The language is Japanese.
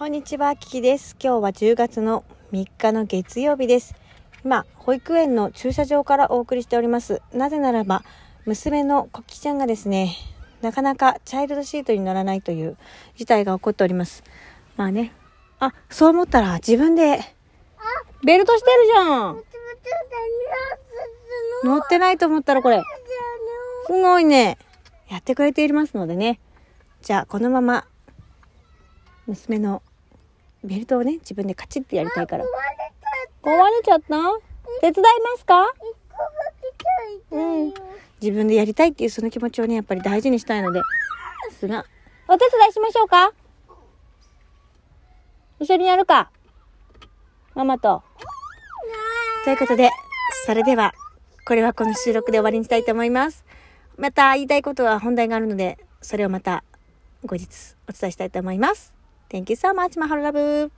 こんにちは、キキです。今日は10月の3日の月曜日です。今、保育園の駐車場からお送りしております。なぜならば、娘のコキちゃんがですね、なかなかチャイルドシートに乗らないという事態が起こっております。まあね。あ、そう思ったら自分で、ベルトしてるじゃん乗ってないと思ったらこれ、すごいね。やってくれていますのでね。じゃあ、このまま、娘のベルトをね、自分でカチッてやりたいから。壊れちゃった手伝いますか？うん。自分でやりたいっていうその気持ちをね、やっぱり大事にしたいので。ですが、お手伝いしましょうか？一緒にやるか？ママと。ということで、それでは、これはこの収録で終わりにしたいと思います。また言いたいことは本題があるので、それをまた後日お伝えしたいと思います。Thank you so much, Mahalabu.